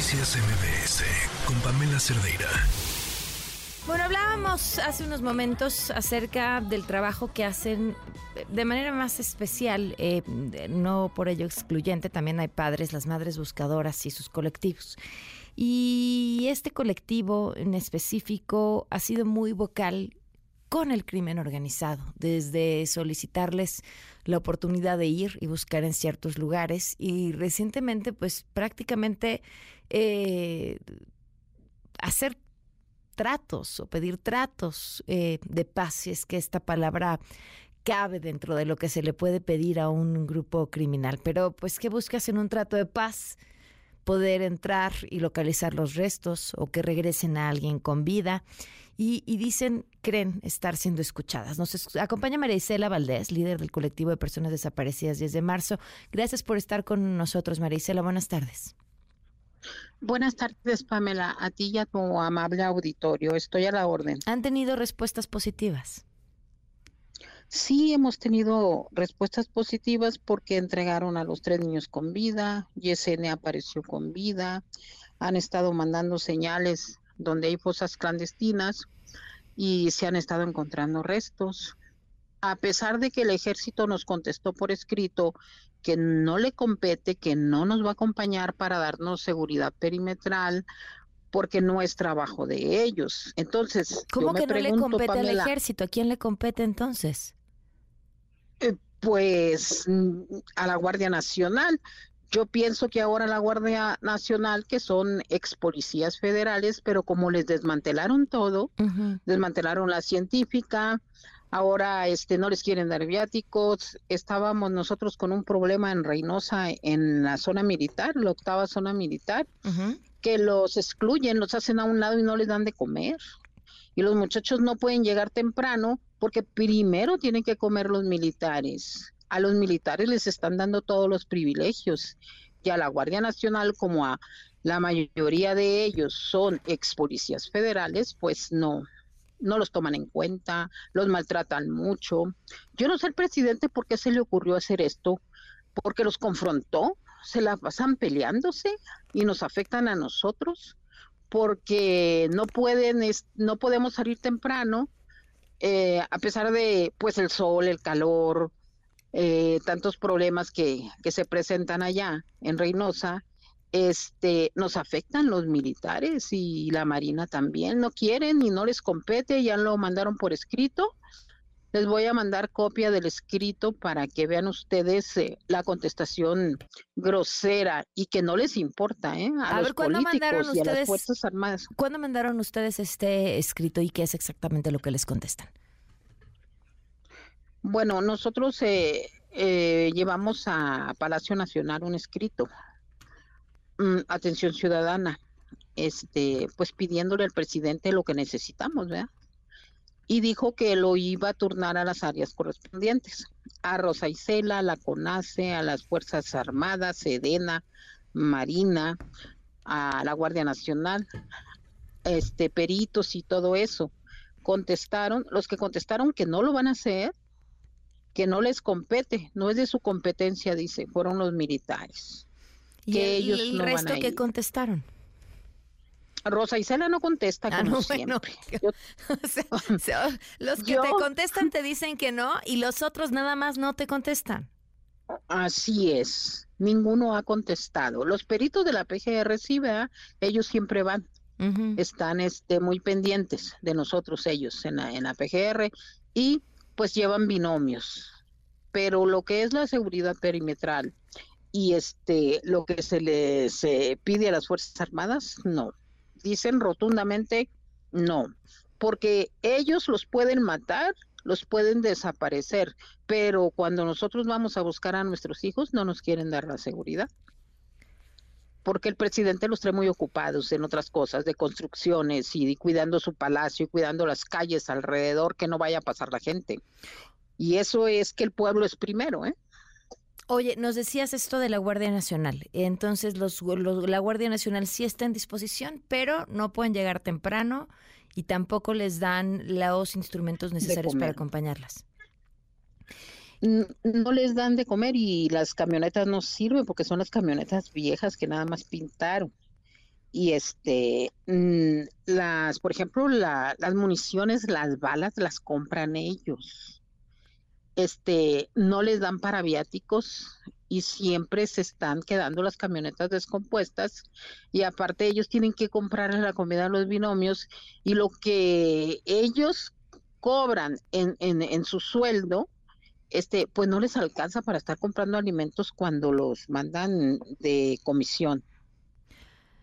Noticias MBS con Pamela Cerdeira. Bueno, hablábamos hace unos momentos acerca del trabajo que hacen de manera más especial, eh, no por ello excluyente, también hay padres, las madres buscadoras y sus colectivos. Y este colectivo en específico ha sido muy vocal con el crimen organizado, desde solicitarles la oportunidad de ir y buscar en ciertos lugares y recientemente pues prácticamente eh, hacer tratos o pedir tratos eh, de paz, si es que esta palabra cabe dentro de lo que se le puede pedir a un grupo criminal. Pero pues ¿qué buscas en un trato de paz? Poder entrar y localizar los restos o que regresen a alguien con vida. Y, dicen, creen estar siendo escuchadas. Nos acompaña María Isela Valdés, líder del colectivo de personas desaparecidas desde marzo. Gracias por estar con nosotros, María Isela. Buenas tardes. Buenas tardes, Pamela. A ti y a tu amable auditorio. Estoy a la orden. ¿Han tenido respuestas positivas? Sí hemos tenido respuestas positivas porque entregaron a los tres niños con vida, YSN apareció con vida, han estado mandando señales donde hay fosas clandestinas y se han estado encontrando restos. A pesar de que el ejército nos contestó por escrito que no le compete, que no nos va a acompañar para darnos seguridad perimetral, porque no es trabajo de ellos. Entonces, ¿cómo que no le compete al ejército? ¿A quién le compete entonces? Pues mm, a la Guardia Nacional. Yo pienso que ahora la Guardia Nacional, que son ex policías federales, pero como les desmantelaron todo, desmantelaron la científica, ahora este no les quieren dar viáticos. Estábamos nosotros con un problema en Reynosa, en la zona militar, la octava zona militar, que los excluyen, los hacen a un lado y no les dan de comer. Y los muchachos no pueden llegar temprano porque primero tienen que comer los militares. A los militares les están dando todos los privilegios y a la Guardia Nacional, como a la mayoría de ellos son ex policías federales, pues no, no los toman en cuenta, los maltratan mucho. Yo no sé el presidente por qué se le ocurrió hacer esto, porque los confrontó, se la pasan peleándose y nos afectan a nosotros, porque no pueden, no podemos salir temprano eh, a pesar de pues el sol, el calor, eh, tantos problemas que, que se presentan allá en Reynosa, este, nos afectan los militares y la Marina también. No quieren y no les compete, ya lo mandaron por escrito les voy a mandar copia del escrito para que vean ustedes eh, la contestación grosera y que no les importa, ¿eh? A, los políticos y a las Fuerzas Armadas. ¿Cuándo mandaron ustedes este escrito y qué es exactamente lo que les contestan? Bueno, nosotros eh, eh, llevamos a Palacio Nacional un escrito, mm, atención ciudadana, este, pues pidiéndole al presidente lo que necesitamos, ¿verdad? Y dijo que lo iba a turnar a las áreas correspondientes, a Rosa Isela, a la CONACE, a las Fuerzas Armadas, Sedena, Marina, a la Guardia Nacional, este peritos y todo eso. Contestaron, los que contestaron que no lo van a hacer, que no les compete, no es de su competencia, dice, fueron los militares. ¿Y que el, ellos el resto que contestaron? Rosa Isela no contesta ah, como siempre. los que te contestan te dicen que no y los otros nada más no te contestan. Así es, ninguno ha contestado. Los peritos de la PGR sí, ellos siempre van, están este, muy pendientes de nosotros ellos en la, en la PGR y pues llevan binomios. Pero lo que es la seguridad perimetral y este lo que se les pide a las Fuerzas Armadas, no dicen rotundamente no, porque ellos los pueden matar, los pueden desaparecer, pero cuando nosotros vamos a buscar a nuestros hijos no nos quieren dar la seguridad. Porque el presidente los trae muy ocupados en otras cosas, de construcciones y cuidando su palacio y cuidando las calles alrededor, que no vaya a pasar la gente. Y eso es que el pueblo es primero, ¿eh? Oye, nos decías esto de la Guardia Nacional. Entonces, los, la Guardia Nacional sí está en disposición, pero no pueden llegar temprano y tampoco les dan los instrumentos necesarios para acompañarlas. No les dan de comer y las camionetas no sirven porque son las camionetas viejas que nada más pintaron. y este mm, las por ejemplo las municiones las balas las compran ellos este no les dan para viáticos y siempre se están quedando las camionetas descompuestas y aparte ellos tienen que comprar la comida a los binomios y lo que ellos cobran en, en, en su sueldo este, pues no les alcanza para estar comprando alimentos cuando los mandan de comisión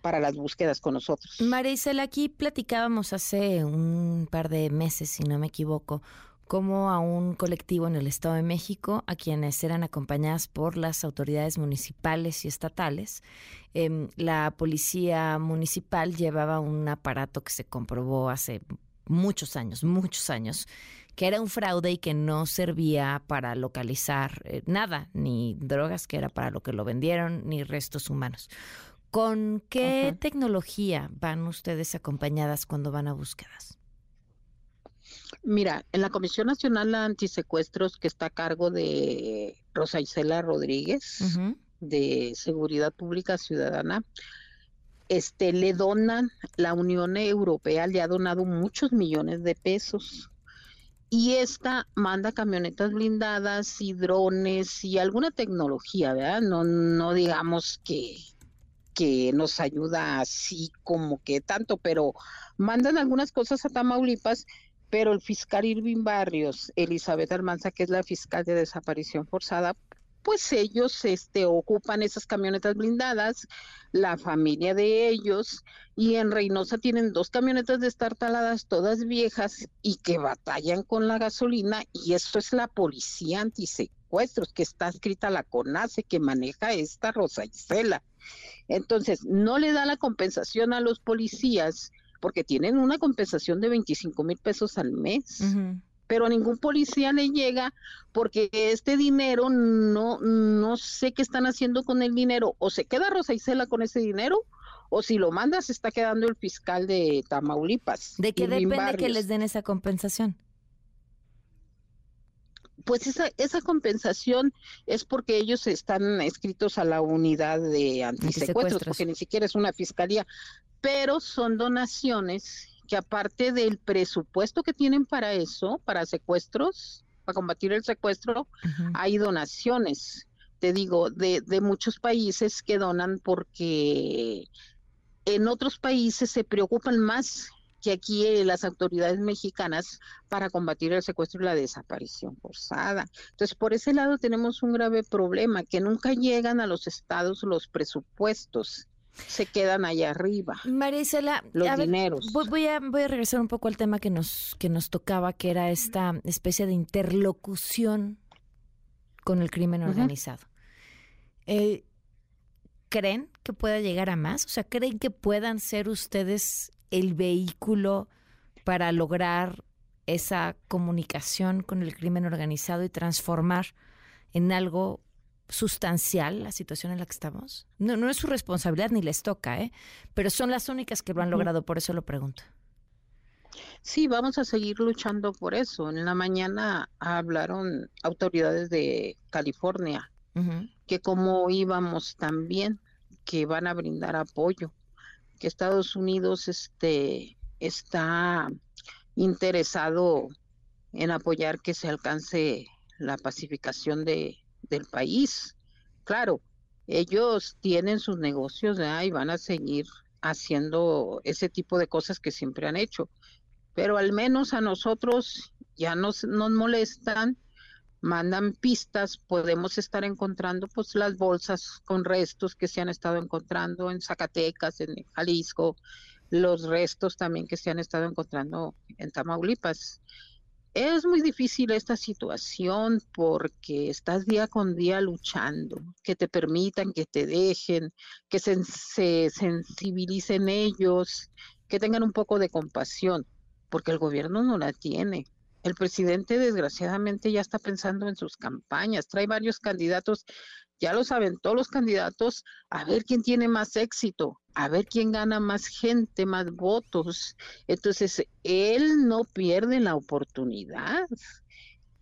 para las búsquedas con nosotros. Marisela, aquí platicábamos hace un par de meses, si no me equivoco, como a un colectivo en el Estado de México, a quienes eran acompañadas por las autoridades municipales y estatales. Em, la policía municipal llevaba un aparato que se comprobó hace muchos años, muchos años, que era un fraude y que no servía para localizar eh, nada, ni drogas, que era para lo que lo vendieron, ni restos humanos. ¿Con qué tecnología van ustedes acompañadas cuando van a búsquedas? Mira, en la Comisión Nacional de Antisecuestros, que está a cargo de Rosa Isela Rodríguez, de Seguridad Pública Ciudadana, este, le donan, la Unión Europea le ha donado muchos millones de pesos. Y esta manda camionetas blindadas y drones y alguna tecnología, ¿verdad? No, no digamos que, que nos ayuda así como que tanto, pero mandan algunas cosas a Tamaulipas pero el fiscal Irving Barrios, Elizabeth Almanza, que es la fiscal de desaparición forzada, pues ellos este, ocupan esas camionetas blindadas, la familia de ellos, y en Reynosa tienen dos camionetas destartaladas, todas viejas, y que batallan con la gasolina, y eso es la policía antisecuestros, que está escrita la CONACE, que maneja esta Rosa Isela. Entonces, no le da la compensación a los policías, porque tienen una compensación de 25 mil pesos al mes. Pero a ningún policía le llega porque este dinero no, no sé qué están haciendo con el dinero. O se queda Rosa Isela con ese dinero, o si lo manda se está quedando el fiscal de Tamaulipas. ¿De qué depende que les den esa compensación? Pues esa, esa compensación es porque ellos están escritos a la unidad de antisecuestros, porque ni siquiera es una fiscalía pero son donaciones que aparte del presupuesto que tienen para eso, para secuestros, para combatir el secuestro, hay donaciones, te digo, de, de muchos países que donan porque en otros países se preocupan más que aquí eh, las autoridades mexicanas para combatir el secuestro y la desaparición forzada. Entonces, por ese lado tenemos un grave problema, que nunca llegan a los estados los presupuestos se quedan allá arriba. Marisela, los dineros. voy, a, voy a regresar un poco al tema que nos, que nos tocaba, que era esta especie de interlocución con el crimen organizado. Eh, ¿Creen que pueda llegar a más? O sea, ¿creen que puedan ser ustedes el vehículo para lograr esa comunicación con el crimen organizado y transformar en algo sustancial la situación en la que estamos? No, no es su responsabilidad ni les toca, ¿eh? pero son las únicas que lo han logrado, por eso lo pregunto. Sí, vamos a seguir luchando por eso. En la mañana hablaron autoridades de California que como íbamos también, que van a brindar apoyo, que Estados Unidos este, está interesado en apoyar que se alcance la pacificación de, del país. Claro, ellos tienen sus negocios y van a seguir haciendo ese tipo de cosas que siempre han hecho, pero al menos a nosotros ya nos, nos molestan, mandan pistas, podemos estar encontrando pues las bolsas con restos que se han estado encontrando en Zacatecas, en Jalisco, los restos también que se han estado encontrando en Tamaulipas. Es muy difícil esta situación porque estás día con día luchando, que te permitan, que te dejen, que se, sensibilicen ellos, que tengan un poco de compasión, porque el gobierno no la tiene. El presidente desgraciadamente ya está pensando en sus campañas, trae varios candidatos, ya lo saben todos los candidatos, a ver quién tiene más éxito, a ver quién gana más gente, más votos. Entonces, él no pierde la oportunidad.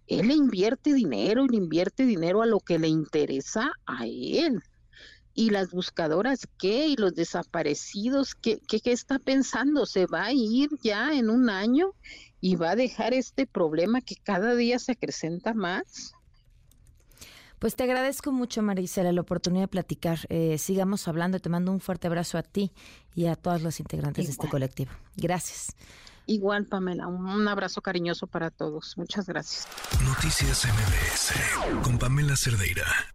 Él invierte dinero, le invierte dinero a lo que le interesa a él. ¿Y las buscadoras qué? ¿Y los desaparecidos qué, qué, qué está pensando? ¿Se va a ir ya en un año y va a dejar este problema que cada día se acrecenta más? Pues te agradezco mucho, Marisela, la oportunidad de platicar. Eh, sigamos hablando. Te mando un fuerte abrazo a ti y a todos los integrantes de este colectivo. Gracias. Igual, Pamela, un abrazo cariñoso para todos. Muchas gracias. Noticias MBS con Pamela Cerdeira.